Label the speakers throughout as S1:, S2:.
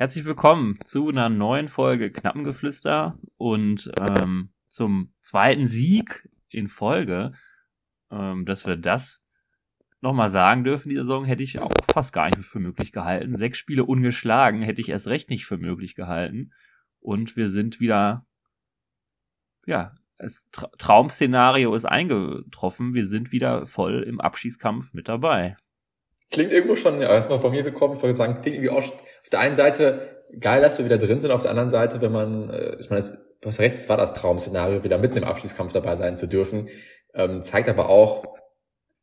S1: Herzlich willkommen zu einer neuen Folge Knappengeflüster und ähm, zum zweiten Sieg in Folge. Ähm, dass wir das nochmal sagen dürfen, die Saison hätte ich auch fast gar nicht für möglich gehalten. Sechs Spiele ungeschlagen hätte ich erst recht nicht für möglich gehalten. Und wir sind wieder, ja, das Tra Traum-Szenario ist eingetroffen. Wir sind wieder voll im Abschießkampf mit dabei.
S2: Klingt irgendwo schon, ja, erstmal von mir willkommen. Ich wollte sagen, klingt irgendwie auch auf der einen Seite geil, dass wir wieder drin sind, auf der anderen Seite, wenn man, äh, ich meine, du hast recht, es war das Traum-Szenario, wieder mitten im Abschießkampf dabei sein zu dürfen, ähm, zeigt aber auch,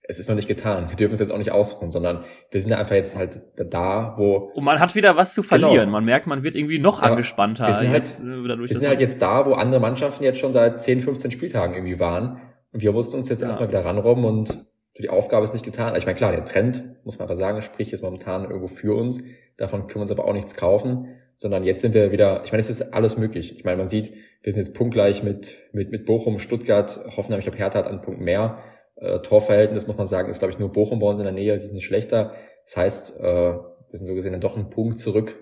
S2: es ist noch nicht getan. Wir dürfen es jetzt auch nicht ausruhen, sondern wir sind einfach jetzt halt da, wo.
S1: Und man hat wieder was zu verlieren. Genau. Man merkt, man wird irgendwie noch ja, angespannter.
S2: Wir sind halt, jetzt, äh, wir sind halt jetzt da, wo andere Mannschaften jetzt schon seit 10, 15 Spieltagen irgendwie waren. Und wir mussten uns jetzt ja. erstmal wieder ranrobben und die Aufgabe ist nicht getan. Ich meine, klar, der Trend, muss man aber sagen, spricht jetzt momentan irgendwo für uns. Davon können wir uns aber auch nichts kaufen, sondern jetzt sind wir wieder, ich meine, es ist alles möglich. Ich meine, man sieht, wir sind jetzt punktgleich mit, mit, mit Bochum, Stuttgart, Hoffenheim, ich glaube, Hertha hat einen Punkt mehr. Äh, Torverhältnis, muss man sagen, ist, glaube ich, nur Bochum bei uns in der Nähe, die sind schlechter. Das heißt, äh, wir sind so gesehen dann doch einen Punkt zurück,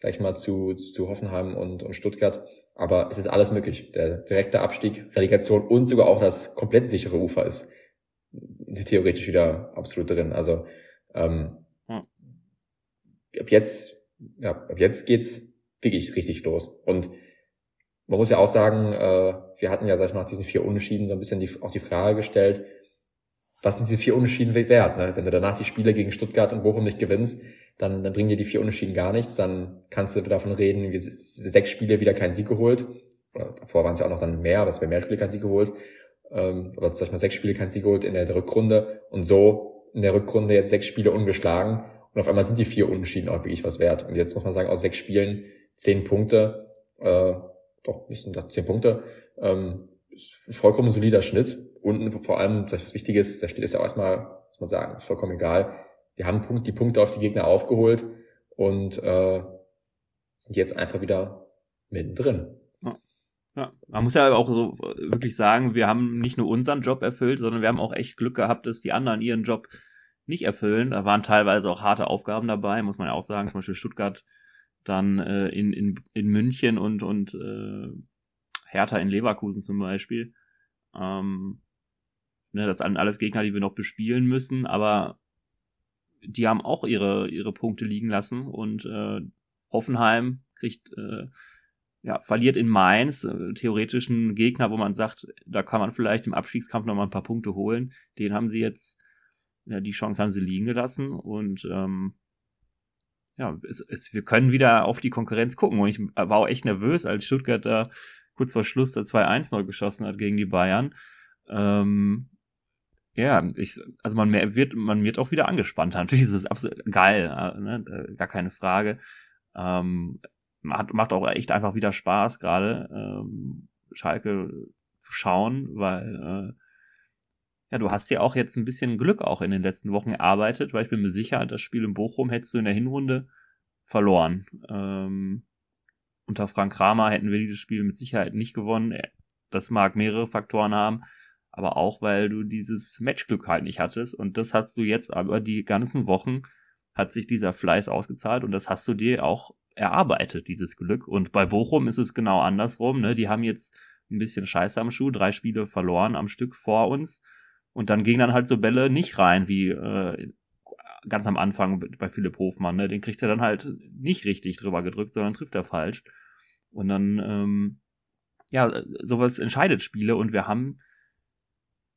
S2: gleich mal zu, zu Hoffenheim und, und Stuttgart. Aber es ist alles möglich. Der direkte Abstieg, Relegation und sogar auch das komplett sichere Ufer ist theoretisch wieder absolut drin. Also ähm, hm. ab jetzt, ja, ab jetzt geht's wirklich richtig los. Und man muss ja auch sagen, äh, wir hatten ja, sag ich mal, nach diesen vier Unentschieden so ein bisschen die, auch die Frage gestellt, was sind diese vier Unentschieden wert? Ne? Wenn du danach die Spiele gegen Stuttgart und Bochum nicht gewinnst, dann, dann bringen dir die vier Unentschieden gar nichts. Dann kannst du davon reden, wie sechs Spiele wieder keinen Sieg geholt. Oder davor waren es ja auch noch dann mehr, aber es wäre mehr Spiele keinen Sieg geholt ähm, aber sag ich mal sechs Spiele kein Sieg geholt in der Rückrunde und so in der Rückrunde jetzt sechs Spiele ungeschlagen und auf einmal sind die vier Unentschieden auch wirklich was wert. Und jetzt muss man sagen, aus sechs Spielen zehn Punkte, äh, doch, müssen da zehn Punkte, ähm, ist vollkommen solider Schnitt. Und vor allem, das was wichtig ist, da steht es ja auch erstmal, muss man sagen, ist vollkommen egal. Wir haben Punkt, die Punkte auf die Gegner aufgeholt und äh, sind jetzt einfach wieder mittendrin.
S1: Ja, man muss ja auch so wirklich sagen, wir haben nicht nur unseren Job erfüllt, sondern wir haben auch echt Glück gehabt, dass die anderen ihren Job nicht erfüllen. Da waren teilweise auch harte Aufgaben dabei, muss man ja auch sagen. Zum Beispiel Stuttgart dann äh, in, in, in München und, und äh, Hertha in Leverkusen zum Beispiel. Ähm, ne, das sind alles Gegner, die wir noch bespielen müssen, aber die haben auch ihre, ihre Punkte liegen lassen und äh, Hoffenheim kriegt äh, ja, verliert in Mainz, äh, theoretischen Gegner, wo man sagt, da kann man vielleicht im Abstiegskampf nochmal ein paar Punkte holen. Den haben sie jetzt, ja, die Chance haben sie liegen gelassen und ähm, ja, es, es, wir können wieder auf die Konkurrenz gucken. Und ich war auch echt nervös, als Stuttgart da kurz vor Schluss der 2-1 neu geschossen hat gegen die Bayern. Ähm, ja, ich, also man mehr, wird, man wird auch wieder angespannt. Natürlich ist es absolut geil, äh, ne? Äh, gar keine Frage. Ähm, macht, macht auch echt einfach wieder Spaß, gerade ähm, Schalke zu schauen, weil äh, ja, du hast ja auch jetzt ein bisschen Glück auch in den letzten Wochen erarbeitet, weil ich bin mir sicher, das Spiel in Bochum hättest du in der Hinrunde verloren. Ähm, unter Frank Kramer hätten wir dieses Spiel mit Sicherheit nicht gewonnen. Das mag mehrere Faktoren haben, aber auch, weil du dieses Matchglück halt nicht hattest. Und das hast du jetzt aber die ganzen Wochen, hat sich dieser Fleiß ausgezahlt und das hast du dir auch erarbeitet, dieses Glück. Und bei Bochum ist es genau andersrum. Ne? Die haben jetzt ein bisschen Scheiße am Schuh, drei Spiele verloren am Stück vor uns. Und dann gingen dann halt so Bälle nicht rein, wie äh, ganz am Anfang bei Philipp Hofmann. Ne? Den kriegt er dann halt nicht richtig drüber gedrückt, sondern trifft er falsch. Und dann, ähm, ja, sowas entscheidet Spiele. Und wir haben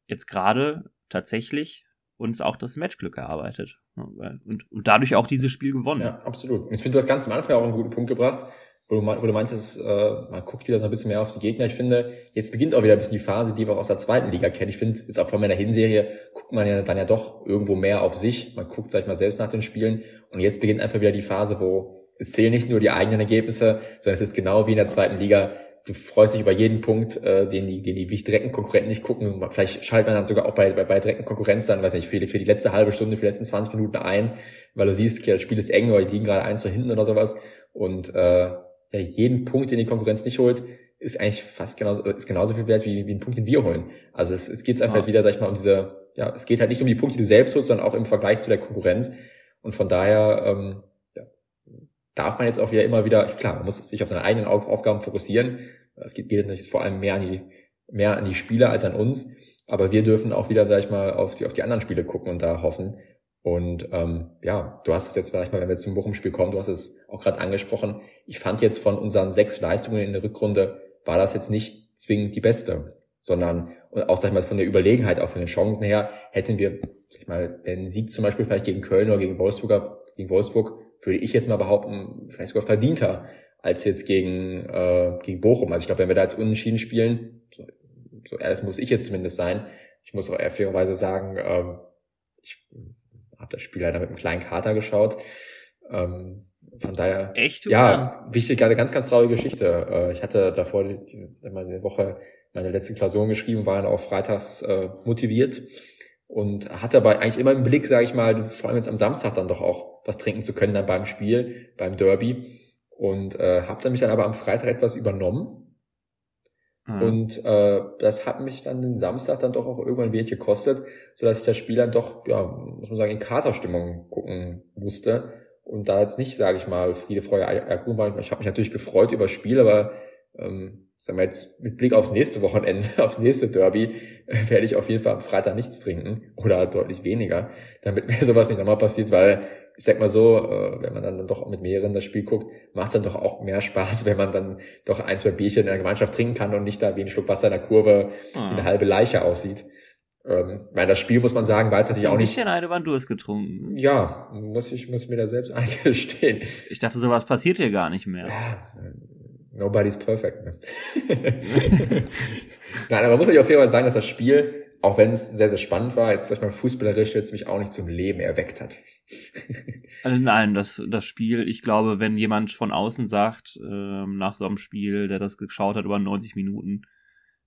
S1: jetzt gerade tatsächlich uns auch das Matchglück erarbeitet. Und, und dadurch auch dieses Spiel gewonnen.
S2: Ja, absolut. Ich finde, du hast ganz am Anfang auch einen guten Punkt gebracht, wo du, wo du meintest, äh, man guckt wieder so ein bisschen mehr auf die Gegner. Ich finde, jetzt beginnt auch wieder ein bisschen die Phase, die wir auch aus der zweiten Liga kennen. Ich finde, jetzt auch von meiner Hinserie guckt man ja dann ja doch irgendwo mehr auf sich. Man guckt, sag ich mal, selbst nach den Spielen. Und jetzt beginnt einfach wieder die Phase, wo es zählen nicht nur die eigenen Ergebnisse, sondern es ist genau wie in der zweiten Liga du freust dich über jeden Punkt, äh, den die, den die direkten Konkurrenten nicht gucken. Vielleicht schaltet man dann sogar auch bei, bei, bei direkten Konkurrenz dann, weiß nicht, für die, für die letzte halbe Stunde, für die letzten 20 Minuten ein, weil du siehst, okay, das Spiel ist eng oder die liegen gerade eins zu hinten oder sowas. Und äh, ja, jeden Punkt, den die Konkurrenz nicht holt, ist eigentlich fast genauso, ist genauso viel wert wie, wie ein Punkt, den wir holen. Also es, es geht einfach ja. jetzt wieder, sag ich mal, um diese, ja, es geht halt nicht um die Punkte, die du selbst holst, sondern auch im Vergleich zu der Konkurrenz. Und von daher, ähm, darf man jetzt auch wieder immer wieder, klar, man muss sich auf seine eigenen Aufgaben fokussieren. Es geht, geht natürlich vor allem mehr an die, mehr an die Spieler als an uns. Aber wir dürfen auch wieder, sag ich mal, auf die, auf die anderen Spiele gucken und da hoffen. Und ähm, ja, du hast es jetzt, ich mal, wenn wir zum Bochum-Spiel kommen, du hast es auch gerade angesprochen. Ich fand jetzt von unseren sechs Leistungen in der Rückrunde, war das jetzt nicht zwingend die beste, sondern auch, sag ich mal, von der Überlegenheit, auch von den Chancen her, hätten wir, sag ich mal, den Sieg zum Beispiel vielleicht gegen Köln oder gegen Wolfsburg, gegen Wolfsburg, würde ich jetzt mal behaupten, vielleicht sogar verdienter als jetzt gegen, äh, gegen Bochum. Also ich glaube, wenn wir da jetzt unentschieden spielen, so, so ehrlich muss ich jetzt zumindest sein, ich muss auch eher fairerweise sagen, ähm, ich habe das Spiel leider mit einem kleinen Kater geschaut. Ähm, von daher,
S1: Echt?
S2: ja, wichtig, eine ganz, ganz traurige Geschichte. Äh, ich hatte davor die, eine Woche meine letzte Klausuren geschrieben, war dann auch freitags äh, motiviert und hatte aber eigentlich immer im Blick, sage ich mal, vor allem jetzt am Samstag dann doch auch was trinken zu können dann beim Spiel, beim Derby und äh, habe dann mich dann aber am Freitag etwas übernommen mhm. und äh, das hat mich dann den Samstag dann doch auch irgendwann wenig gekostet, so dass ich das Spiel dann doch, ja, muss man sagen, in Katerstimmung gucken musste und da jetzt nicht, sage ich mal, Friede, Freude, Eierkuchen war. Ich habe mich natürlich gefreut über das Spiel, aber ähm, sagen wir jetzt mit Blick aufs nächste Wochenende, aufs nächste Derby, äh, werde ich auf jeden Fall am Freitag nichts trinken oder deutlich weniger, damit mir sowas nicht nochmal passiert, weil ich sag mal so, äh, wenn man dann doch mit mehreren das Spiel guckt, macht es dann doch auch mehr Spaß, wenn man dann doch ein, zwei Bierchen in der Gemeinschaft trinken kann und nicht da wie ein Schluck Wasser in der Kurve ah. eine halbe Leiche aussieht. Ähm, weil das Spiel, muss man sagen, war jetzt natürlich auch nicht...
S1: Ein eine war Durst getrunken.
S2: Ja, muss ich muss mir da selbst eingestehen.
S1: Ich dachte, sowas passiert hier gar nicht mehr.
S2: Ja, nobody's perfect. Ne? Nein, aber man muss natürlich auf jeden Fall sagen, dass das Spiel, auch wenn es sehr, sehr spannend war, jetzt sag ich mal fußballerisch jetzt mich auch nicht zum Leben erweckt hat.
S1: also nein, das, das Spiel, ich glaube, wenn jemand von außen sagt, ähm, nach so einem Spiel, der das geschaut hat über 90 Minuten,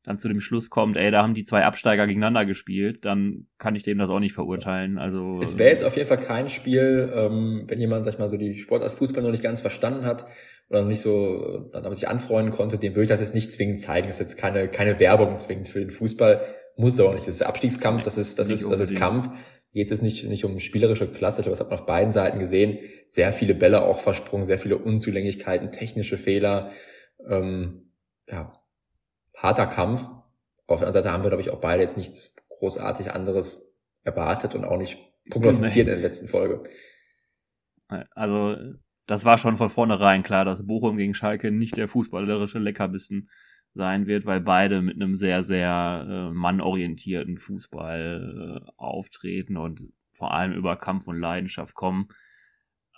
S1: dann zu dem Schluss kommt, ey, da haben die zwei Absteiger gegeneinander gespielt, dann kann ich dem das auch nicht verurteilen. Also
S2: es wäre jetzt auf jeden Fall kein Spiel, ähm, wenn jemand, sag ich mal, so die Sportart Fußball noch nicht ganz verstanden hat oder nicht so dann damit sich anfreunden konnte, dem würde ich das jetzt nicht zwingend zeigen. Das ist jetzt keine keine Werbung zwingend für den Fußball, muss aber nicht. Das ist Abstiegskampf, das ist das nicht ist das ist Kampf. Geht es nicht nicht um spielerische Klasse, aber das hat man auf beiden Seiten gesehen. Sehr viele Bälle auch versprungen, sehr viele Unzulänglichkeiten, technische Fehler. Ähm, ja, harter Kampf. Auf der anderen Seite haben wir, glaube ich, auch beide jetzt nichts großartig anderes erwartet und auch nicht prognostiziert in der letzten Folge.
S1: Also, das war schon von vornherein klar, dass Bochum gegen Schalke nicht der fußballerische Leckerbissen sein wird, weil beide mit einem sehr, sehr äh, mannorientierten Fußball äh, auftreten und vor allem über Kampf und Leidenschaft kommen.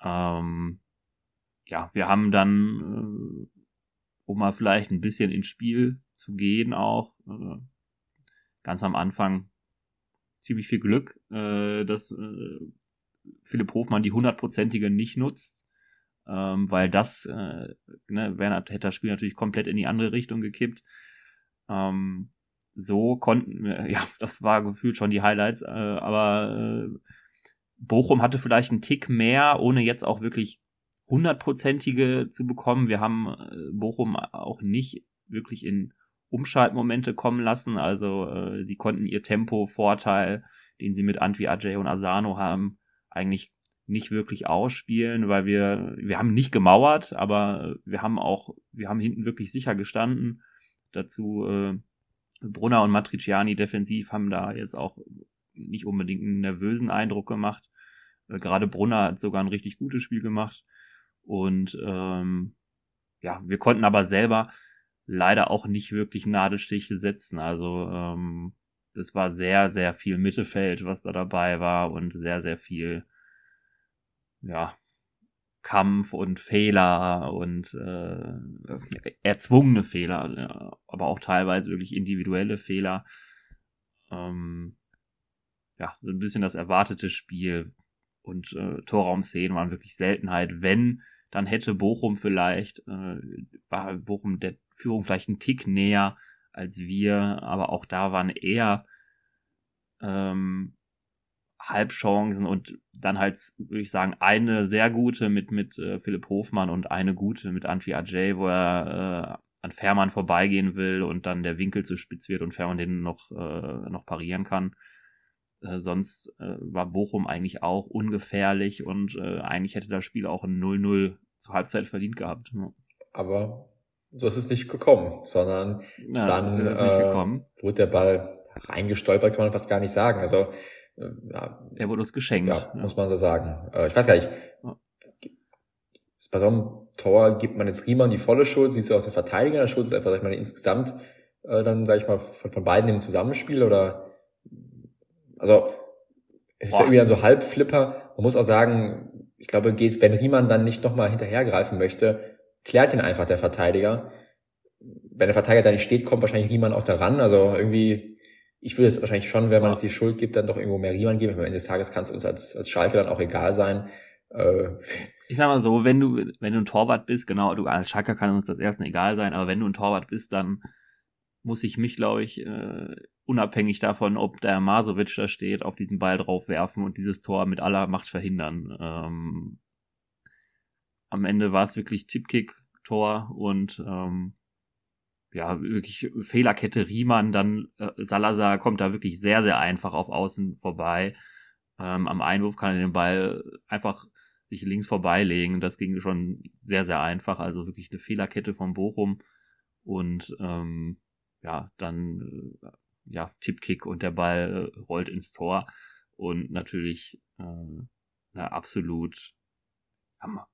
S1: Ähm, ja, wir haben dann, äh, um mal vielleicht ein bisschen ins Spiel zu gehen auch. Äh, ganz am Anfang ziemlich viel Glück, äh, dass äh, Philipp Hofmann die hundertprozentige nicht nutzt, ähm, weil das, äh, ne, Werner hätte das Spiel natürlich komplett in die andere Richtung gekippt. Ähm, so konnten wir, ja, das war gefühlt schon die Highlights, äh, aber äh, Bochum hatte vielleicht einen Tick mehr, ohne jetzt auch wirklich hundertprozentige zu bekommen. Wir haben äh, Bochum auch nicht wirklich in Umschaltmomente kommen lassen. Also äh, sie konnten ihr Tempo-Vorteil, den sie mit Antwi Ajay und Asano haben, eigentlich nicht wirklich ausspielen, weil wir, wir haben nicht gemauert, aber wir haben auch, wir haben hinten wirklich sicher gestanden. Dazu äh, Brunner und Matriciani defensiv haben da jetzt auch nicht unbedingt einen nervösen Eindruck gemacht. Äh, gerade Brunner hat sogar ein richtig gutes Spiel gemacht. Und ähm, ja, wir konnten aber selber leider auch nicht wirklich Nadelstiche setzen. Also ähm, das war sehr, sehr viel Mittelfeld, was da dabei war und sehr, sehr viel, ja, Kampf und Fehler und äh, erzwungene Fehler, aber auch teilweise wirklich individuelle Fehler. Ähm, ja, so ein bisschen das erwartete Spiel und äh, Torraumszenen waren wirklich Seltenheit. Wenn dann hätte Bochum vielleicht, äh, war Bochum der Führung vielleicht einen Tick näher als wir, aber auch da waren eher ähm, Halbchancen und dann halt, würde ich sagen, eine sehr gute mit, mit äh, Philipp Hofmann und eine gute mit Antwi Ajay, wo er äh, an Fährmann vorbeigehen will und dann der Winkel zu spitz wird und Fährmann den noch, äh, noch parieren kann. Äh, sonst äh, war Bochum eigentlich auch ungefährlich und äh, eigentlich hätte das Spiel auch ein 0-0 zur Halbzeit verdient gehabt.
S2: Ja. Aber so ist es nicht gekommen, sondern ja, dann äh, wurde der Ball reingestolpert, kann man fast gar nicht sagen. Also
S1: ja, er wurde uns geschenkt.
S2: Ja, muss man so sagen. Äh, ich weiß gar nicht. Bei so einem Tor gibt man jetzt Riemann die volle Schuld, siehst du auch den Verteidiger der Schuld, ist einfach, sag ich mal, insgesamt äh, dann, sag ich mal, von, von beiden im Zusammenspiel oder also es ist Boah. ja irgendwie dann so halb Flipper. Man muss auch sagen, ich glaube, geht, wenn Riemann dann nicht nochmal hinterhergreifen möchte, klärt ihn einfach der Verteidiger. Wenn der Verteidiger da nicht steht, kommt wahrscheinlich Riemann auch daran. Also irgendwie, ich würde es wahrscheinlich schon, wenn man es die Schuld gibt, dann doch irgendwo mehr Riemann geben. Am Ende des Tages kann es uns als, als Schalke dann auch egal sein. Äh,
S1: ich sag mal so, wenn du, wenn du ein Torwart bist, genau, du als Schalke kann uns das erstmal egal sein, aber wenn du ein Torwart bist, dann muss ich mich, glaube ich, äh, unabhängig davon, ob der Masovic da steht, auf diesen Ball drauf werfen und dieses Tor mit aller Macht verhindern. Ähm, am Ende war es wirklich Tippkick-Tor und ähm, ja, wirklich Fehlerkette Riemann, dann äh, Salazar kommt da wirklich sehr, sehr einfach auf Außen vorbei. Ähm, am Einwurf kann er den Ball einfach sich links vorbeilegen. Das ging schon sehr, sehr einfach. Also wirklich eine Fehlerkette von Bochum. Und ähm, ja, dann äh, ja, Tippkick und der Ball äh, rollt ins Tor. Und natürlich äh, eine absolut ja,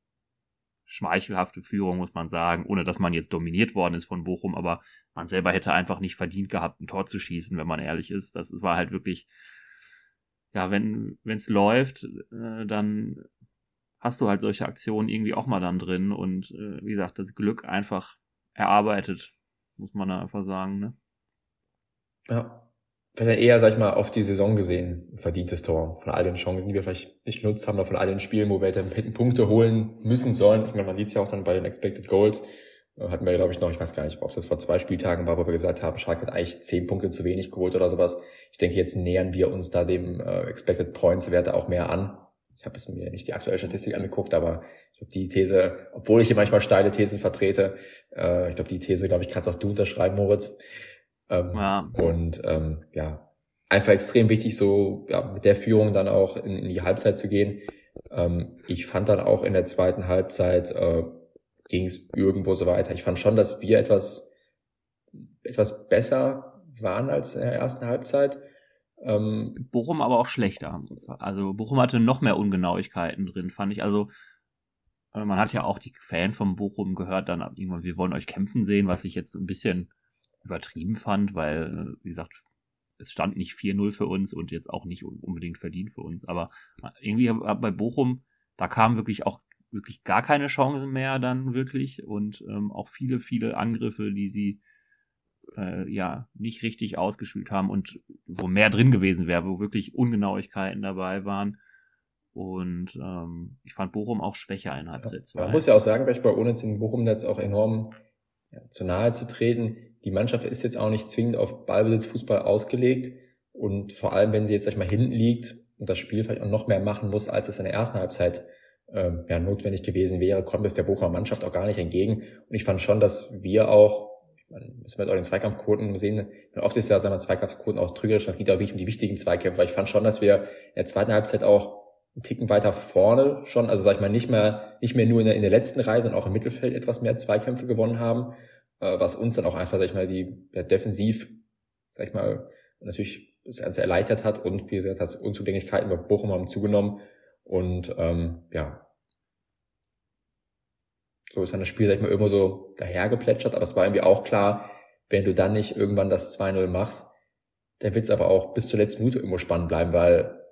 S1: schmeichelhafte Führung, muss man sagen, ohne dass man jetzt dominiert worden ist von Bochum, aber man selber hätte einfach nicht verdient gehabt, ein Tor zu schießen, wenn man ehrlich ist. Das, das war halt wirklich, ja, wenn es läuft, äh, dann hast du halt solche Aktionen irgendwie auch mal dann drin und äh, wie gesagt, das Glück einfach erarbeitet, muss man da einfach sagen, ne?
S2: Ja. Vielleicht eher, sag ich mal, auf die Saison gesehen, verdientes Tor. Von all den Chancen, die wir vielleicht nicht genutzt haben, oder von all den Spielen, wo wir hätten Punkte holen müssen sollen. Ich meine, man sieht es ja auch dann bei den Expected Goals. Äh, hatten wir, glaube ich, noch, ich weiß gar nicht, ob das vor zwei Spieltagen war, wo wir gesagt haben, Schalke hat eigentlich zehn Punkte zu wenig geholt oder sowas. Ich denke, jetzt nähern wir uns da dem äh, Expected Points Werte auch mehr an. Ich habe es mir nicht die aktuelle Statistik angeguckt, aber ich glaube, die These, obwohl ich hier manchmal steile Thesen vertrete, äh, ich glaube, die These, glaube ich, kannst auch du unterschreiben, Moritz. Ähm, ja. Und ähm, ja, einfach extrem wichtig, so ja, mit der Führung dann auch in, in die Halbzeit zu gehen. Ähm, ich fand dann auch in der zweiten Halbzeit äh, ging es irgendwo so weiter. Ich fand schon, dass wir etwas etwas besser waren als in der ersten Halbzeit.
S1: Ähm, Bochum aber auch schlechter. Also Bochum hatte noch mehr Ungenauigkeiten drin, fand ich. Also äh, man hat ja auch die Fans von Bochum gehört, dann irgendwann, wir wollen euch kämpfen sehen, was ich jetzt ein bisschen übertrieben fand, weil, äh, wie gesagt, es stand nicht 4-0 für uns und jetzt auch nicht unbedingt verdient für uns. Aber irgendwie bei Bochum, da kamen wirklich auch wirklich gar keine Chancen mehr dann wirklich und ähm, auch viele, viele Angriffe, die sie äh, ja nicht richtig ausgespielt haben und wo mehr drin gewesen wäre, wo wirklich Ungenauigkeiten dabei waren. Und ähm, ich fand Bochum auch schwächer in Halbzeit 2.
S2: Man muss ja auch sagen, dass ich bei in Bochum jetzt auch enorm ja, zu nahe zu treten die Mannschaft ist jetzt auch nicht zwingend auf Ballbesitzfußball ausgelegt. Und vor allem, wenn sie jetzt, sag ich mal, hinten liegt und das Spiel vielleicht auch noch mehr machen muss, als es in der ersten Halbzeit ähm, ja, notwendig gewesen wäre, kommt es der Bochumer Mannschaft auch gar nicht entgegen. Und ich fand schon, dass wir auch, ich meine, müssen wir auch den Zweikampfquoten sehen, oft ist ja, sagen wir, Zweikampfquoten auch trügerisch, das geht auch wirklich um die wichtigen Zweikämpfe, ich fand schon, dass wir in der zweiten Halbzeit auch einen Ticken weiter vorne schon, also sag ich mal, nicht mehr, nicht mehr nur in der, in der letzten Reihe, sondern auch im Mittelfeld etwas mehr Zweikämpfe gewonnen haben äh, was uns dann auch einfach, sag ich mal, die ja, defensiv, sag ich mal, natürlich das Ganze erleichtert hat und wie gesagt, das Unzulänglichkeiten bei Bochum haben zugenommen und ähm, ja, so ist dann das Spiel, sag ich mal, irgendwo so dahergeplätschert, aber es war irgendwie auch klar, wenn du dann nicht irgendwann das 2-0 machst, dann wird es aber auch bis zur letzten Minute irgendwo spannend bleiben, weil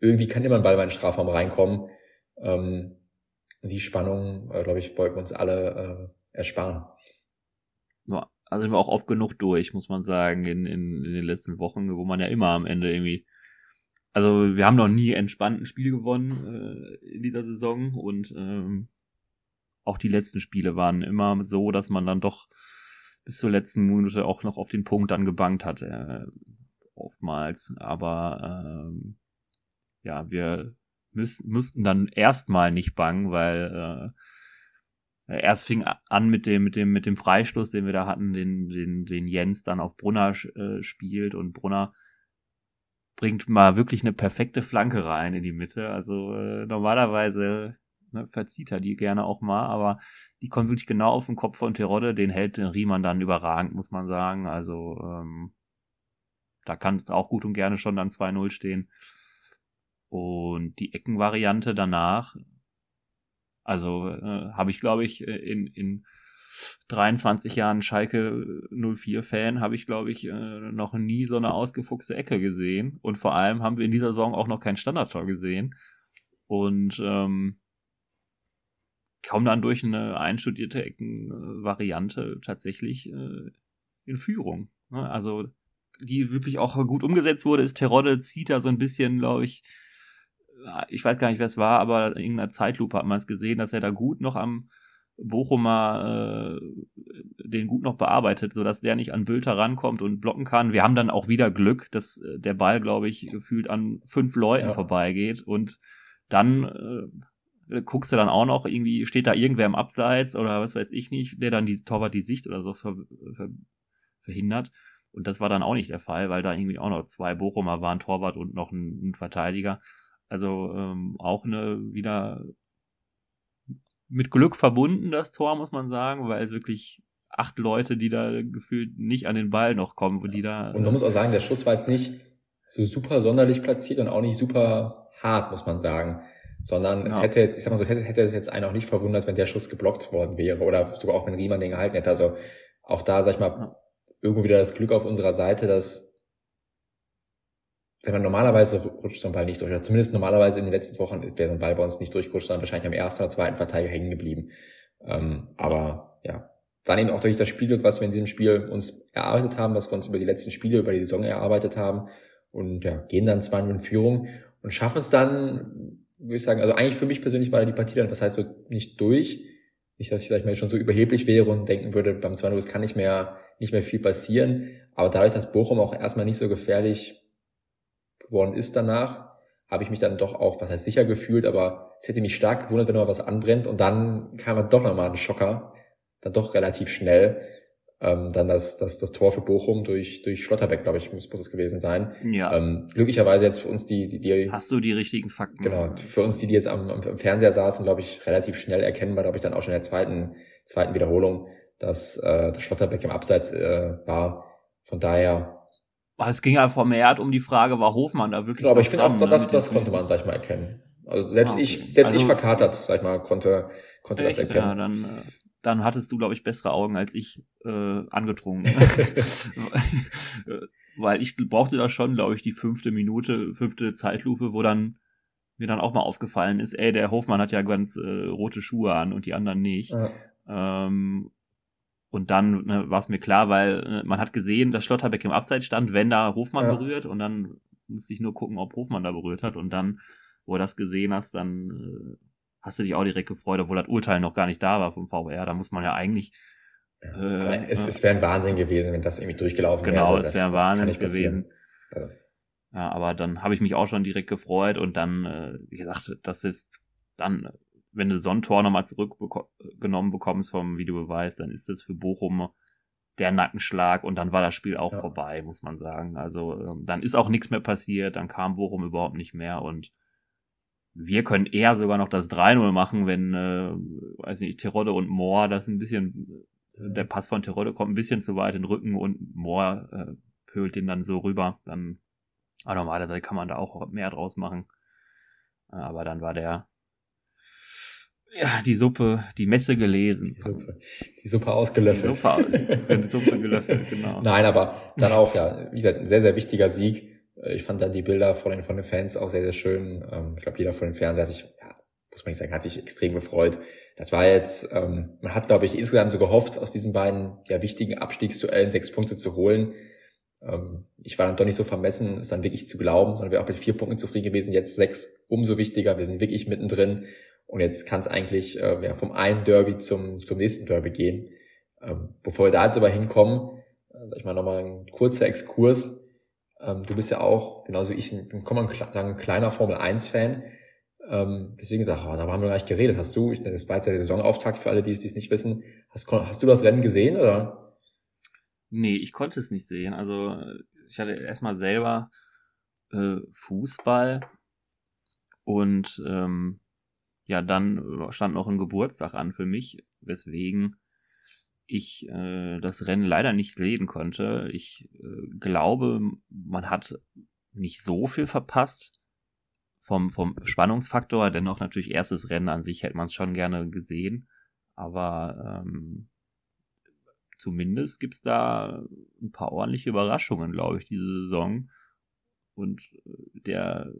S2: irgendwie kann immer ein Ball mal in den Strafraum reinkommen. Ähm, die Spannung, äh, glaube ich, wollten uns alle äh, ersparen.
S1: Ja, also sind wir auch oft genug durch, muss man sagen, in, in, in den letzten Wochen, wo man ja immer am Ende irgendwie. Also wir haben noch nie entspannt ein Spiel gewonnen äh, in dieser Saison und ähm, auch die letzten Spiele waren immer so, dass man dann doch bis zur letzten Minute auch noch auf den Punkt dann gebankt hat, äh, oftmals. Aber ähm, ja, wir müß, müssten dann erstmal nicht bangen, weil äh, erst fing an mit dem, mit dem, mit dem Freistoß, den wir da hatten, den, den, den Jens dann auf Brunner äh, spielt und Brunner bringt mal wirklich eine perfekte Flanke rein in die Mitte. Also äh, normalerweise ne, verzieht er die gerne auch mal, aber die kommt wirklich genau auf den Kopf von Terodde, den hält den Riemann dann überragend, muss man sagen. Also ähm, da kann es auch gut und gerne schon dann 2-0 stehen. Und die Eckenvariante danach, also äh, habe ich, glaube ich, äh, in, in 23 Jahren Schalke 04-Fan habe ich, glaube ich, äh, noch nie so eine ausgefuchste Ecke gesehen. Und vor allem haben wir in dieser Saison auch noch kein Standardtor gesehen. Und ähm, kommen dann durch eine einstudierte Eckenvariante tatsächlich äh, in Führung. Ne? Also die wirklich auch gut umgesetzt wurde, ist Terodde zieht da so ein bisschen, glaube ich, ich weiß gar nicht, wer es war, aber in irgendeiner Zeitlupe hat man es gesehen, dass er da gut noch am Bochumer äh, den gut noch bearbeitet, sodass der nicht an Bülter rankommt und blocken kann. Wir haben dann auch wieder Glück, dass äh, der Ball, glaube ich, gefühlt an fünf Leuten ja. vorbeigeht und dann äh, guckst du dann auch noch, irgendwie steht da irgendwer im Abseits oder was weiß ich nicht, der dann die Torwart die Sicht oder so ver, ver, verhindert. Und das war dann auch nicht der Fall, weil da irgendwie auch noch zwei Bochumer waren, Torwart und noch ein, ein Verteidiger. Also ähm, auch eine wieder mit Glück verbunden, das Tor, muss man sagen, weil es wirklich acht Leute, die da gefühlt nicht an den Ball noch kommen, wo die da.
S2: Und man muss auch sagen, der Schuss war jetzt nicht so super sonderlich platziert und auch nicht super hart, muss man sagen. Sondern ja. es hätte jetzt, ich sag mal so, hätte, hätte es jetzt einen auch nicht verwundert, wenn der Schuss geblockt worden wäre oder sogar auch wenn Riemann den gehalten hätte. Also auch da, sag ich mal, irgendwo wieder das Glück auf unserer Seite, dass sag mal, normalerweise rutscht so ein Ball nicht durch. Oder zumindest normalerweise in den letzten Wochen wäre so ein Ball bei uns nicht durchgerutscht, sondern wahrscheinlich am ersten oder zweiten Verteidiger hängen geblieben. Ähm, aber ja, dann eben auch durch das Spielglück, was wir in diesem Spiel uns erarbeitet haben, was wir uns über die letzten Spiele, über die Saison erarbeitet haben. Und ja, gehen dann zweimal in Führung und schaffen es dann, würde ich sagen, also eigentlich für mich persönlich war die Partie dann, was heißt so, nicht durch. Nicht, dass ich, sag ich mal, schon so überheblich wäre und denken würde, beim 2-0, es kann nicht mehr, nicht mehr viel passieren. Aber dadurch, dass Bochum auch erstmal nicht so gefährlich geworden ist danach, habe ich mich dann doch auch, was heißt sicher gefühlt, aber es hätte mich stark gewundert, wenn noch was anbrennt und dann kam dann doch nochmal ein Schocker, dann doch relativ schnell. Ähm, dann das, das, das Tor für Bochum durch, durch Schlotterbeck, glaube ich, muss, muss es gewesen sein.
S1: Ja.
S2: Ähm, glücklicherweise jetzt für uns die, die, die.
S1: Hast du die richtigen Fakten?
S2: Genau. Für uns die, die jetzt am, am Fernseher saßen, glaube ich, relativ schnell erkennbar, glaube ich, dann auch schon in der zweiten, zweiten Wiederholung, dass, äh, das Schlotterbeck im Abseits äh, war. Von daher
S1: es ging ja vermehrt um die Frage, war Hofmann da wirklich.
S2: Genau, aber ich finde auch, das, das konnte man, sag ich mal, erkennen. Also selbst ah, okay. ich, selbst also, ich verkatert, sag ich mal, konnte, konnte echt, das erkennen. Ja,
S1: dann, äh, dann hattest du, glaube ich, bessere Augen als ich äh, angetrunken. Weil ich brauchte da schon, glaube ich, die fünfte Minute, fünfte Zeitlupe, wo dann mir dann auch mal aufgefallen ist, ey, der Hofmann hat ja ganz äh, rote Schuhe an und die anderen nicht. Ja. Ähm, und dann ne, war es mir klar, weil ne, man hat gesehen, dass Schlotterbeck im Abseits stand, wenn da Hofmann ja. berührt und dann musste ich nur gucken, ob Hofmann da berührt hat und dann, wo du das gesehen hast, dann äh, hast du dich auch direkt gefreut, obwohl das Urteil noch gar nicht da war vom VR. Da muss man ja eigentlich
S2: äh, es, es wäre ein Wahnsinn gewesen, wenn das irgendwie durchgelaufen
S1: wäre. Genau,
S2: also,
S1: es wäre ein Wahnsinn gewesen. Also. Ja, aber dann habe ich mich auch schon direkt gefreut und dann, äh, wie gesagt, das ist dann wenn du so ein Tor nochmal zurückgenommen bekommst vom Videobeweis, dann ist das für Bochum der Nackenschlag und dann war das Spiel auch ja. vorbei, muss man sagen. Also ähm, dann ist auch nichts mehr passiert, dann kam Bochum überhaupt nicht mehr und wir können eher sogar noch das 3-0 machen, wenn, äh, weiß nicht, Terodde und Moore, das ein bisschen, der Pass von Terodde kommt ein bisschen zu weit in den Rücken und Moore äh, pölt den dann so rüber. Dann, aber normalerweise kann man da auch mehr draus machen. Aber dann war der ja, die Suppe, die Messe gelesen.
S2: Die Suppe, die Suppe ausgelöffelt.
S1: Die Suppe, die Suppe gelöffelt, genau.
S2: Nein, aber dann auch, ja, wie gesagt, ein sehr, sehr wichtiger Sieg. Ich fand dann die Bilder von den, von den Fans auch sehr, sehr schön. Ähm, ich glaube, jeder von den Fernseher hat sich, ja, muss man nicht sagen, hat sich extrem gefreut. Das war jetzt, ähm, man hat, glaube ich, insgesamt so gehofft, aus diesen beiden ja, wichtigen Abstiegsduellen sechs Punkte zu holen. Ähm, ich war dann doch nicht so vermessen, es dann wirklich zu glauben, sondern wir auch mit vier Punkten zufrieden gewesen. Jetzt sechs umso wichtiger. Wir sind wirklich mittendrin. Und jetzt kann es eigentlich äh, ja, vom einen Derby zum, zum nächsten Derby gehen. Ähm, bevor wir da jetzt aber hinkommen, äh, sag ich mal nochmal ein kurzer Exkurs. Ähm, du bist ja auch, genauso wie ich, ein, kann man sagen, ein kleiner Formel 1-Fan. Ähm, deswegen sag, oh, da haben wir gar nicht geredet. Hast du, ich, das war jetzt der Saisonauftakt für alle, die es nicht wissen. Hast, hast du das Rennen gesehen oder?
S1: Nee, ich konnte es nicht sehen. Also ich hatte erstmal selber äh, Fußball und ähm, ja, dann stand noch ein Geburtstag an für mich, weswegen ich äh, das Rennen leider nicht sehen konnte. Ich äh, glaube, man hat nicht so viel verpasst vom, vom Spannungsfaktor. Dennoch natürlich erstes Rennen an sich hätte man es schon gerne gesehen. Aber ähm, zumindest gibt es da ein paar ordentliche Überraschungen, glaube ich, diese Saison. Und äh, der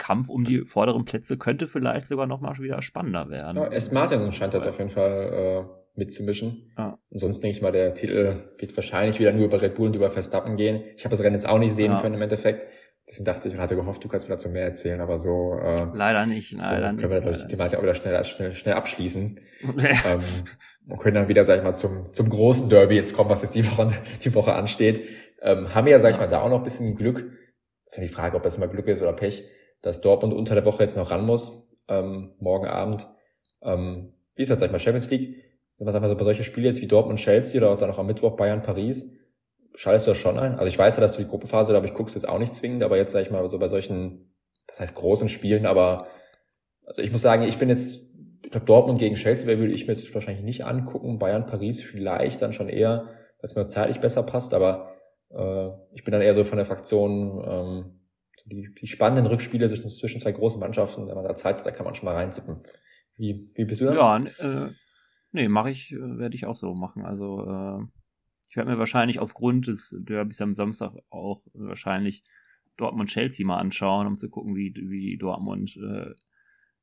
S1: Kampf um die vorderen Plätze könnte vielleicht sogar noch mal wieder spannender werden.
S2: Ja, Est Martin scheint das auf jeden Fall äh, mitzumischen. Ja. Ansonsten denke ich mal, der Titel wird wahrscheinlich wieder nur über Red Bull und über Verstappen gehen. Ich habe das Rennen jetzt auch nicht sehen ja. können im Endeffekt. Deswegen dachte ich, hatte gehofft, du kannst mir dazu mehr erzählen, aber so.
S1: Äh, leider nicht, leider
S2: so
S1: nicht.
S2: Können wir
S1: leider
S2: die Thematik auch wieder schnell, schnell, schnell abschließen. ähm, und können dann wieder, sag ich mal, zum, zum großen Derby jetzt kommen, was jetzt die Woche, die Woche ansteht. Ähm, haben wir ja, sag ich mal, da auch noch ein bisschen Glück. Das ist ja die Frage, ob das immer Glück ist oder Pech, dass Dortmund unter der Woche jetzt noch ran muss, ähm, morgen Abend. Ähm, wie ist das, sag ich mal, Champions League? Sag mal, bei solchen Spielen jetzt wie Dortmund, Chelsea oder auch dann noch am Mittwoch Bayern, Paris, schaltest du das schon ein? Also ich weiß ja, dass du die Gruppenphase, glaube ich, guckst jetzt auch nicht zwingend, aber jetzt sage ich mal so bei solchen, das heißt großen Spielen, aber also ich muss sagen, ich bin jetzt, ich glaube Dortmund gegen Chelsea würde ich mir jetzt wahrscheinlich nicht angucken, Bayern, Paris vielleicht dann schon eher, dass mir zeitlich besser passt, aber äh, ich bin dann eher so von der Fraktion, ähm, die, die spannenden Rückspiele zwischen, zwischen zwei großen Mannschaften, wenn man da Zeit hat, da kann man schon mal reinzippen. Wie, wie bist du da?
S1: Ja, äh, nee, mache ich, äh, werde ich auch so machen. Also äh, ich werde mir wahrscheinlich aufgrund des Derbys am Samstag auch wahrscheinlich Dortmund-Chelsea mal anschauen, um zu gucken, wie, wie Dortmund äh,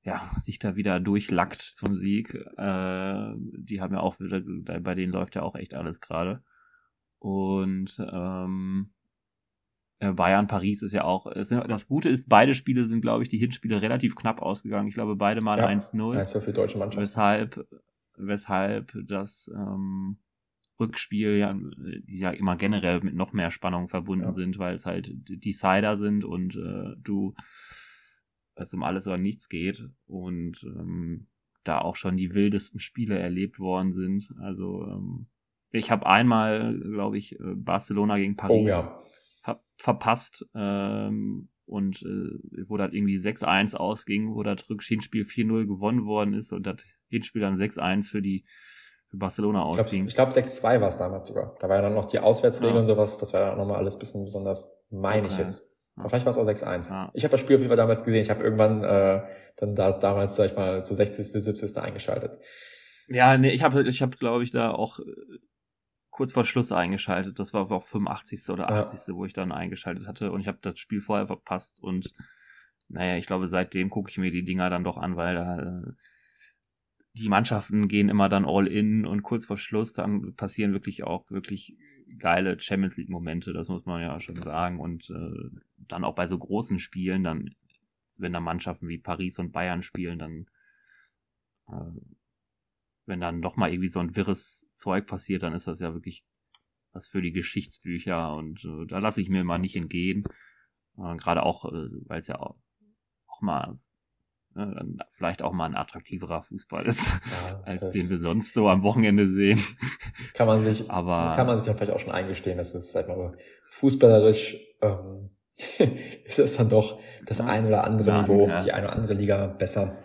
S1: ja, sich da wieder durchlackt zum Sieg. Äh, die haben ja auch wieder, bei denen läuft ja auch echt alles gerade. Und ähm, Bayern, Paris ist ja auch. Das Gute ist, beide Spiele sind, glaube ich, die Hinspiele relativ knapp ausgegangen. Ich glaube, beide mal ja, 1-0.
S2: 1 für deutsche Mannschaft.
S1: Weshalb, weshalb das ähm, Rückspiel ja, die ja immer generell mit noch mehr Spannung verbunden ja. sind, weil es halt Decider sind und äh, du es um alles oder nichts geht und ähm, da auch schon die wildesten Spiele erlebt worden sind. Also ähm, ich habe einmal, glaube ich, äh, Barcelona gegen Paris oh, ja. Ver verpasst ähm, und äh, wo das irgendwie 6-1 ausging, wo das Rückspiel 4-0 gewonnen worden ist und das Hinspiel dann 6-1 für die für Barcelona ausging.
S2: Ich glaube, glaub, 6-2 war es damals sogar. Da war ja dann noch die Auswärtsregel ja. und sowas. Das war dann nochmal alles bisschen besonders, meine okay. ich jetzt. Aber vielleicht war es auch 6-1. Ja. Ich habe das Spiel auf jeden Fall damals gesehen. Ich habe irgendwann äh, dann da damals, sag ich mal, zu 60., 70. eingeschaltet.
S1: Ja, nee, ich habe, ich hab, glaube ich, da auch äh, kurz vor Schluss eingeschaltet. Das war auch 85. oder 80. Ja. wo ich dann eingeschaltet hatte. Und ich habe das Spiel vorher verpasst. Und naja, ich glaube, seitdem gucke ich mir die Dinger dann doch an, weil da äh, die Mannschaften gehen immer dann all in und kurz vor Schluss dann passieren wirklich auch wirklich geile Champions League Momente, das muss man ja schon sagen und äh, dann auch bei so großen Spielen, dann wenn da Mannschaften wie Paris und Bayern spielen, dann äh, wenn dann doch mal irgendwie so ein wirres Zeug passiert, dann ist das ja wirklich was für die Geschichtsbücher und äh, da lasse ich mir mal nicht entgehen. Äh, Gerade auch, äh, weil es ja auch, auch mal ne, dann vielleicht auch mal ein attraktiverer Fußball ist, ja, als den wir sonst so am Wochenende sehen.
S2: Kann man sich, aber kann man sich dann vielleicht auch schon eingestehen, dass es, sag mal, fußballerisch ähm, ist es dann doch das ja, ein oder andere ja, Niveau, die eine oder andere Liga besser.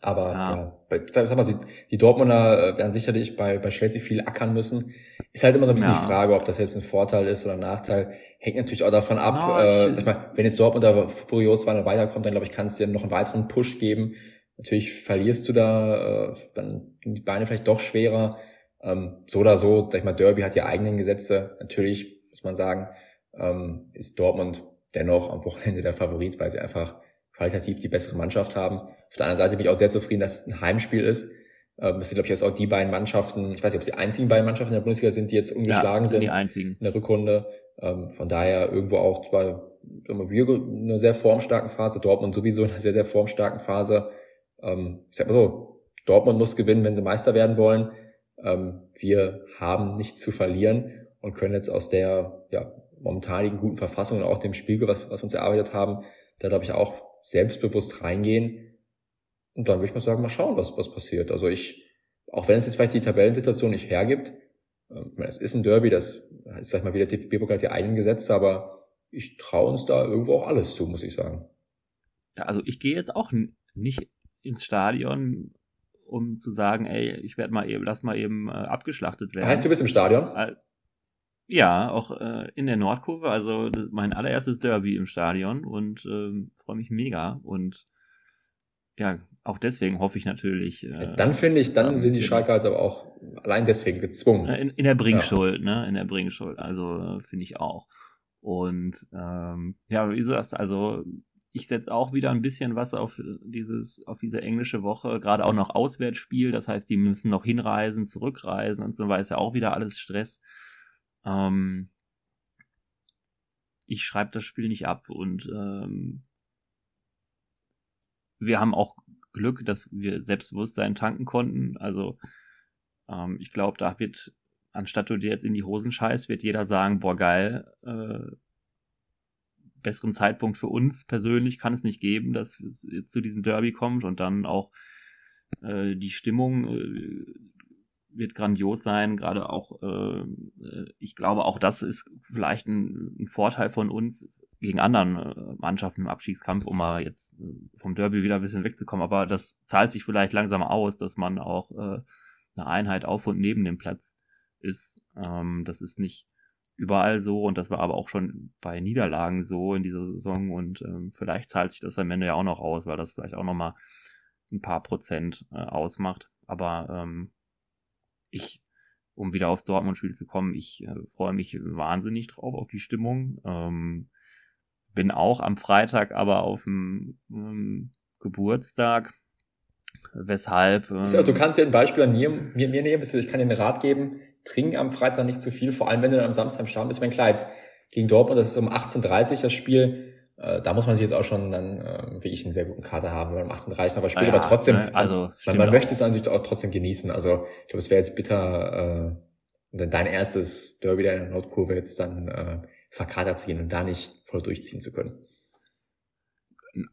S2: Aber ja, ja bei, sag mal, die, die Dortmunder äh, werden sicherlich bei, bei Chelsea viel ackern müssen. Ist halt immer so ein bisschen ja. die Frage, ob das jetzt ein Vorteil ist oder ein Nachteil. Hängt natürlich auch davon ab, no, äh, sag mal, wenn jetzt Dortmund da furios war und weiterkommt, dann glaube ich, kann es dir noch einen weiteren Push geben. Natürlich verlierst du da, äh, dann die Beine vielleicht doch schwerer. Ähm, so oder so, sag ich mal, Derby hat ja eigenen Gesetze. Natürlich muss man sagen, ähm, ist Dortmund dennoch am Wochenende der Favorit, weil sie einfach qualitativ die bessere Mannschaft haben. Auf der anderen Seite bin ich auch sehr zufrieden, dass es ein Heimspiel ist. Ähm, das sind, glaube ich, jetzt auch die beiden Mannschaften, ich weiß nicht, ob es die einzigen beiden Mannschaften in der Bundesliga sind, die jetzt ungeschlagen ja, sind, sind
S1: die einzigen.
S2: in der Rückrunde. Ähm, von daher irgendwo auch zwar wir in einer sehr formstarken Phase, Dortmund sowieso in einer sehr, sehr formstarken Phase. Ähm, ich sag mal so, Dortmund muss gewinnen, wenn sie Meister werden wollen. Ähm, wir haben nichts zu verlieren und können jetzt aus der ja, momentanigen guten Verfassung und auch dem Spiel, was, was wir uns erarbeitet haben, da glaube ich auch selbstbewusst reingehen. Und dann würde ich mal sagen, mal schauen, was, was passiert. Also ich, auch wenn es jetzt vielleicht die Tabellensituation nicht hergibt, ähm, es ist ein Derby, das ist, sag ich mal, wieder DFB-Pokal hat die eigenen Gesetze, aber ich traue uns da irgendwo auch alles zu, muss ich sagen.
S1: Ja, also ich gehe jetzt auch nicht ins Stadion, um zu sagen, ey, ich werde mal eben, lass mal eben äh, abgeschlachtet werden.
S2: Heißt, du bist im Stadion?
S1: Ja, auch äh, in der Nordkurve, also mein allererstes Derby im Stadion und ähm, freue mich mega und ja, auch deswegen hoffe ich natürlich.
S2: Äh, dann finde ich, dann sind die Schalke also aber auch allein deswegen gezwungen.
S1: In, in der Bringschuld, ja. ne? In der Bringschuld. Also finde ich auch. Und ähm, ja, wie gesagt, also ich setze auch wieder ein bisschen was auf dieses, auf diese englische Woche, gerade auch noch Auswärtsspiel. Das heißt, die müssen noch hinreisen, zurückreisen und so weiter. Ist ja auch wieder alles Stress. Ähm, ich schreibe das Spiel nicht ab und ähm, wir haben auch Glück, dass wir Selbstbewusstsein tanken konnten. Also ähm, ich glaube, da wird, anstatt du dir jetzt in die Hosen scheißt, wird jeder sagen, boah geil, äh, besseren Zeitpunkt für uns persönlich kann es nicht geben, dass es zu diesem Derby kommt und dann auch äh, die Stimmung äh, wird grandios sein, gerade auch, äh, ich glaube auch das ist vielleicht ein, ein Vorteil von uns, gegen anderen äh, Mannschaften im Abstiegskampf, um mal jetzt äh, vom Derby wieder ein bisschen wegzukommen. Aber das zahlt sich vielleicht langsam aus, dass man auch äh, eine Einheit auf und neben dem Platz ist. Ähm, das ist nicht überall so und das war aber auch schon bei Niederlagen so in dieser Saison und ähm, vielleicht zahlt sich das am Ende ja auch noch aus, weil das vielleicht auch noch mal ein paar Prozent äh, ausmacht. Aber ähm, ich, um wieder aufs Dortmund-Spiel zu kommen, ich äh, freue mich wahnsinnig drauf auf die Stimmung. Ähm, bin auch am Freitag aber auf dem ähm, Geburtstag. Weshalb.
S2: Ähm, du kannst dir ein Beispiel an mir, mir, mir nehmen, ich kann dir einen Rat geben, trink am Freitag nicht zu viel, vor allem wenn du dann am Samstag am Start bist. Wenn klar, jetzt gegen Dortmund, das ist um 18.30 Uhr das Spiel, äh, da muss man sich jetzt auch schon dann, äh, wie ich, einen sehr guten Kater haben, wenn man um 18.30 Uhr aber spielt, ja, aber trotzdem, ne? also, man, man möchte es natürlich auch trotzdem genießen. Also ich glaube, es wäre jetzt bitter, äh, dein erstes Derby der Nordkurve jetzt dann äh, verkatert zu gehen und da nicht voll durchziehen zu können?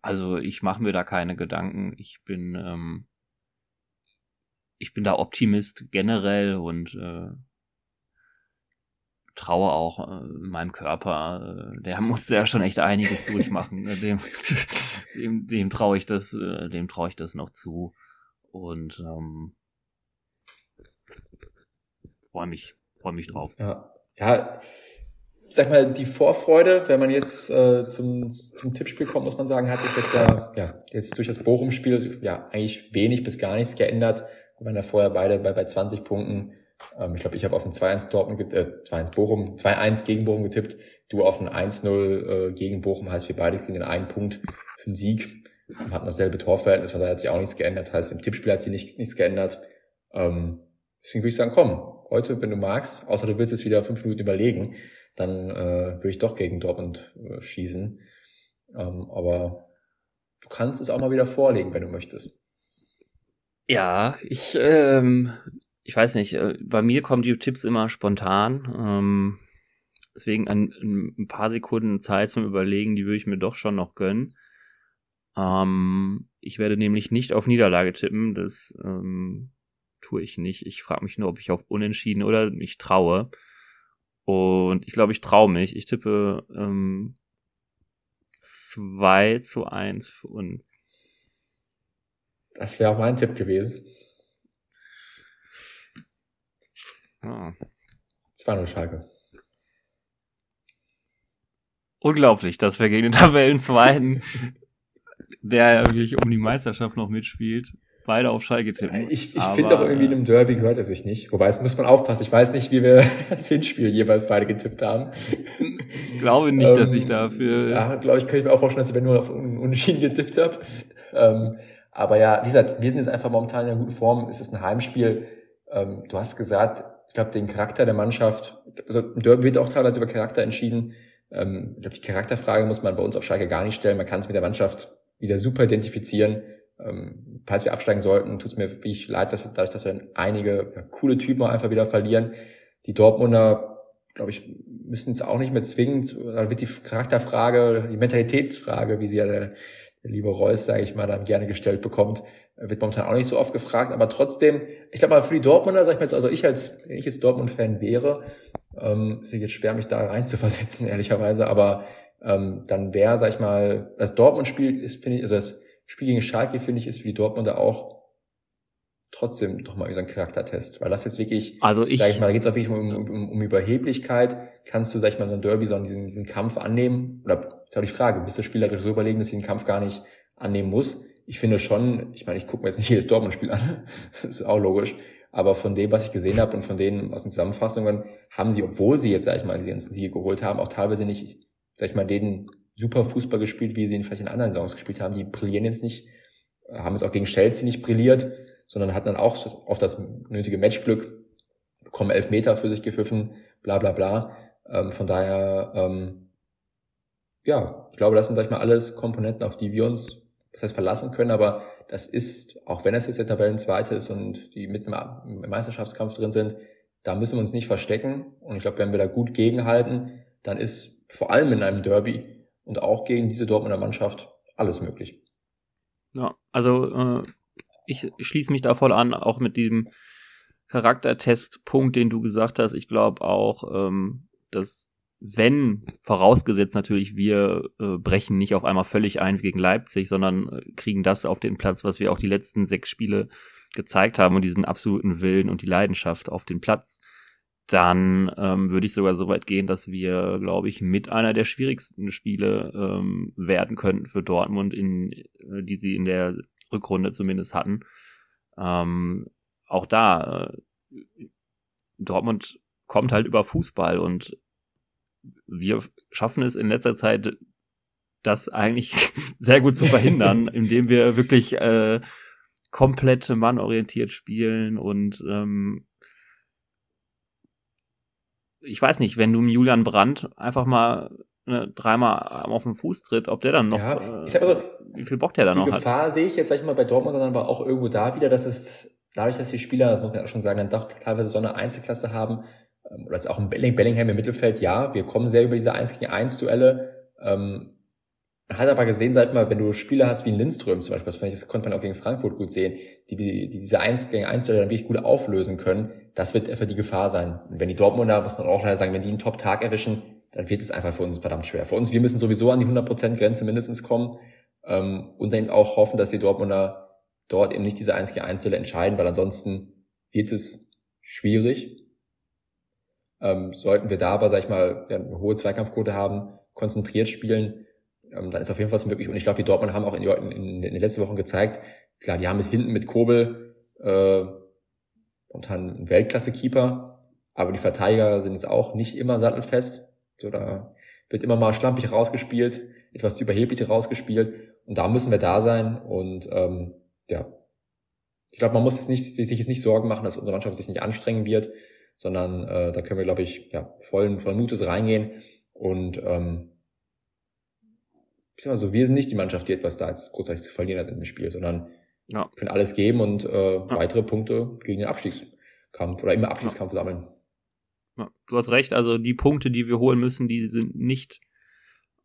S1: Also ich mache mir da keine Gedanken. Ich bin ähm, ich bin da Optimist generell und äh, traue auch äh, meinem Körper. Äh, der musste ja schon echt einiges durchmachen. Ne? dem dem, dem traue ich das äh, dem traue ich das noch zu und ähm, freue mich freue mich drauf.
S2: Ja, ja sag mal, die Vorfreude, wenn man jetzt äh, zum, zum Tippspiel kommt, muss man sagen, hat sich jetzt ja, ja jetzt durch das Bochum-Spiel ja eigentlich wenig bis gar nichts geändert. Wir waren ja vorher beide bei, bei 20 Punkten. Ähm, ich glaube, ich habe auf ein 2-1 Dortmund, äh, 2-1 Bochum, 2-1 gegen Bochum getippt. Du auf ein 1-0 äh, gegen Bochum, heißt wir beide kriegen den einen Punkt für den Sieg. Wir hatten dasselbe Torverhältnis, von daher hat sich auch nichts geändert. Heißt, im Tippspiel hat sich nichts, nichts geändert. Ähm, deswegen würde ich sagen, komm, heute, wenn du magst, außer du willst jetzt wieder fünf Minuten überlegen, dann äh, würde ich doch gegen Dortmund äh, schießen. Ähm, aber du kannst es auch mal wieder vorlegen, wenn du möchtest.
S1: Ja, ich, ähm, ich weiß nicht, äh, bei mir kommen die Tipps immer spontan. Ähm, deswegen ein, ein paar Sekunden Zeit zum Überlegen, die würde ich mir doch schon noch gönnen. Ähm, ich werde nämlich nicht auf Niederlage tippen, das ähm, tue ich nicht. Ich frage mich nur, ob ich auf Unentschieden oder mich traue. Und ich glaube, ich traue mich. Ich tippe ähm, 2 zu 1 für uns.
S2: Das wäre auch mein Tipp gewesen.
S1: Ah.
S2: 2-0 Schalke.
S1: Unglaublich, dass wir gegen den Tabellenzweiten, der ja wirklich um die Meisterschaft noch mitspielt, beide auf Schalke tippen.
S2: Ich, ich finde auch irgendwie in einem Derby gehört er sich nicht. Wobei, es muss man aufpassen. Ich weiß nicht, wie wir das Hinspiel jeweils beide getippt haben.
S1: Ich glaube nicht, ähm, dass ich dafür...
S2: Da, glaube ich, könnte ich mir auch vorstellen, dass ich nur auf Unentschieden getippt habe. Ähm, aber ja, wie gesagt, wir sind jetzt einfach momentan in einer guten Form. Es ist ein Heimspiel. Ähm, du hast gesagt, ich glaube, den Charakter der Mannschaft, also Derby wird auch teilweise über Charakter entschieden. Ähm, ich glaube, die Charakterfrage muss man bei uns auf Schalke gar nicht stellen. Man kann es mit der Mannschaft wieder super identifizieren. Ähm, falls wir absteigen sollten, tut es mir wirklich leid, dass wir, dadurch, dass wir einige ja, coole Typen einfach wieder verlieren. Die Dortmunder, glaube ich, müssen es auch nicht mehr zwingend, da wird die Charakterfrage, die Mentalitätsfrage, wie sie ja der, der liebe Reus, sage ich mal, dann gerne gestellt bekommt, wird momentan auch nicht so oft gefragt, aber trotzdem, ich glaube mal für die Dortmunder, sag ich mal jetzt, also ich als, ich jetzt Dortmund-Fan wäre, ähm, ist jetzt schwer, mich da rein zu versetzen, ehrlicherweise, aber ähm, dann wäre, sag ich mal, das Dortmund-Spiel ist, finde ich, also das Spiel gegen Schalke, finde ich, ist für die Dortmunder auch trotzdem doch mal so ein Charaktertest, weil das jetzt wirklich,
S1: also ich,
S2: sag ich mal, da geht es auch wirklich um, um, um Überheblichkeit. Kannst du, sag ich mal, so ein Derby so diesen, diesen Kampf annehmen? Oder ist auch die Frage, bist du spielerisch so überlegen, dass du den Kampf gar nicht annehmen musst? Ich finde schon, ich meine, ich gucke mir jetzt nicht jedes Dortmund-Spiel an, das ist auch logisch, aber von dem, was ich gesehen habe und von denen aus den Zusammenfassungen, haben sie, obwohl sie jetzt, sag ich mal, die ganzen Siege geholt haben, auch teilweise nicht, sag ich mal, den super Fußball gespielt, wie sie ihn vielleicht in anderen Saisons gespielt haben. Die brillieren jetzt nicht, haben es auch gegen Chelsea nicht brilliert, sondern hatten dann auch oft das nötige Matchglück, bekommen elf Meter für sich gepfiffen, bla bla bla. Ähm, von daher, ähm, ja, ich glaube, das sind, sag ich mal, alles Komponenten, auf die wir uns, das heißt, verlassen können, aber das ist, auch wenn es jetzt der Tabellenzweite ist und die mit im Meisterschaftskampf drin sind, da müssen wir uns nicht verstecken. Und ich glaube, wenn wir da gut gegenhalten, dann ist vor allem in einem Derby und auch gegen diese Dortmunder Mannschaft alles möglich.
S1: Ja, also äh, ich schließe mich da voll an, auch mit diesem Charaktertestpunkt, den du gesagt hast. Ich glaube auch, ähm, dass wenn, vorausgesetzt natürlich, wir äh, brechen nicht auf einmal völlig ein gegen Leipzig, sondern äh, kriegen das auf den Platz, was wir auch die letzten sechs Spiele gezeigt haben und diesen absoluten Willen und die Leidenschaft auf den Platz, dann ähm, würde ich sogar so weit gehen, dass wir, glaube ich, mit einer der schwierigsten Spiele ähm, werden könnten für Dortmund, in, äh, die sie in der Rückrunde zumindest hatten. Ähm, auch da, äh, Dortmund kommt halt über Fußball und wir schaffen es in letzter Zeit, das eigentlich sehr gut zu verhindern, indem wir wirklich äh, komplett mannorientiert spielen und ähm, ich weiß nicht, wenn du Julian Brandt einfach mal ne, dreimal auf den Fuß tritt, ob der dann noch, ja, ich sag also, wie viel Bock der dann noch
S2: hat. Die Gefahr sehe ich jetzt, sag ich mal, bei Dortmund dann aber auch irgendwo da wieder, dass es dadurch, dass die Spieler, das muss man auch schon sagen, dann doch teilweise so eine Einzelklasse haben, ähm, oder jetzt auch ein Bellingham im Mittelfeld, ja, wir kommen sehr über diese 1 gegen 1 Duelle, ähm, hat aber gesehen, sag mal, wenn du Spieler hast wie ein Lindström zum Beispiel, das, fand ich, das konnte man auch gegen Frankfurt gut sehen, die, die, die diese 1 gegen 1 Duelle dann wirklich gut auflösen können, das wird einfach die Gefahr sein. Und wenn die Dortmunder, muss man auch leider sagen, wenn die einen Top-Tag erwischen, dann wird es einfach für uns verdammt schwer. Für uns, wir müssen sowieso an die 100%-Grenze mindestens kommen ähm, und dann auch hoffen, dass die Dortmunder dort eben nicht diese 1 gegen 1 Duelle entscheiden, weil ansonsten wird es schwierig. Ähm, sollten wir da aber, sag ich mal, eine hohe Zweikampfquote haben, konzentriert spielen, ähm, dann ist auf jeden Fall was möglich. Und ich glaube, die Dortmund haben auch in, in, in, den letzten Wochen gezeigt, klar, die haben mit hinten mit Kobel äh, momentan einen Weltklasse-Keeper, aber die Verteidiger sind jetzt auch nicht immer sattelfest. So, da wird immer mal schlampig rausgespielt, etwas überheblich rausgespielt. Und da müssen wir da sein. Und ähm, ja, ich glaube, man muss jetzt nicht, sich jetzt nicht Sorgen machen, dass unsere Mannschaft sich nicht anstrengen wird, sondern äh, da können wir, glaube ich, ja, vollen, vollen Mutes reingehen. Und ähm, ich sag mal so, wir sind nicht die Mannschaft, die etwas da jetzt großartig zu verlieren hat in dem Spiel, sondern ja. können alles geben und äh, ja. weitere Punkte gegen den Abstiegskampf oder immer Abstiegskampf ja. sammeln.
S1: Ja, du hast recht, also die Punkte, die wir holen müssen, die sind nicht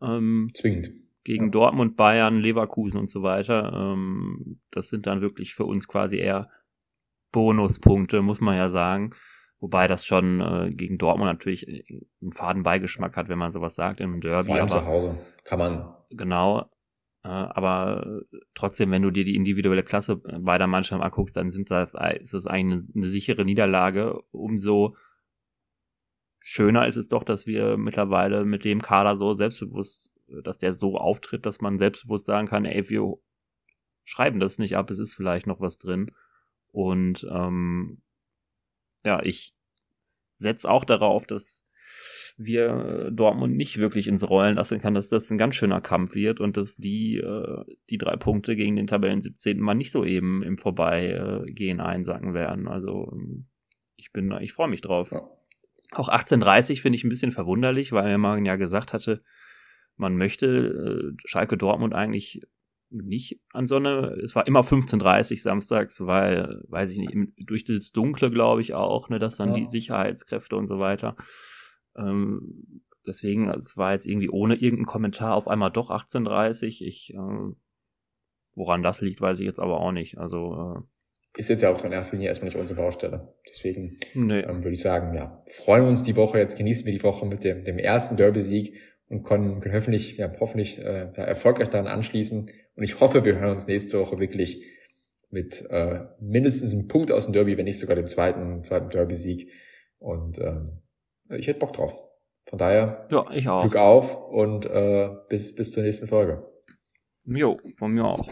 S1: ähm,
S2: zwingend
S1: gegen Dortmund, Bayern, Leverkusen und so weiter. Ähm, das sind dann wirklich für uns quasi eher Bonuspunkte, muss man ja sagen. Wobei das schon äh, gegen Dortmund natürlich einen faden Beigeschmack hat, wenn man sowas sagt im Derby. Vor
S2: allem aber, zu Hause kann man.
S1: Genau. Äh, aber trotzdem, wenn du dir die individuelle Klasse beider Mannschaften anguckst, dann sind das, ist das eigentlich eine, eine sichere Niederlage. Umso schöner ist es doch, dass wir mittlerweile mit dem Kader so selbstbewusst, dass der so auftritt, dass man selbstbewusst sagen kann, ey, wir schreiben das nicht ab, es ist vielleicht noch was drin. Und ähm, ja, ich setze auch darauf, dass wir Dortmund nicht wirklich ins Rollen lassen kann, dass das ein ganz schöner Kampf wird und dass die, äh, die drei Punkte gegen den Tabellen 17. mal nicht so eben im Vorbeigehen einsacken werden. Also ich bin, ich freue mich drauf. Ja. Auch 1830 finde ich ein bisschen verwunderlich, weil man ja gesagt hatte, man möchte äh, Schalke Dortmund eigentlich nicht an Sonne. Es war immer 15.30 samstags, weil, weiß ich nicht, im, durch das Dunkle glaube ich auch, ne, dass dann ja. die Sicherheitskräfte und so weiter. Ähm, deswegen, also es war jetzt irgendwie ohne irgendeinen Kommentar auf einmal doch 18.30 Ich, äh, woran das liegt, weiß ich jetzt aber auch nicht. Also, äh,
S2: ist jetzt ja auch in erster Linie erstmal nicht unsere Baustelle. Deswegen nee. ähm, würde ich sagen, ja, freuen wir uns die Woche, jetzt genießen wir die Woche mit dem, dem ersten Derby-Sieg und können, können hoffentlich, ja, hoffentlich äh, erfolgreich daran anschließen Und ich hoffe, wir hören uns nächste Woche wirklich mit äh, mindestens einem Punkt aus dem Derby, wenn nicht sogar dem zweiten, zweiten Derby-Sieg. Und ähm, ich hätte Bock drauf. Von daher,
S1: ja, ich auch.
S2: Glück auf und äh, bis, bis zur nächsten Folge.
S1: Jo, von mir auch.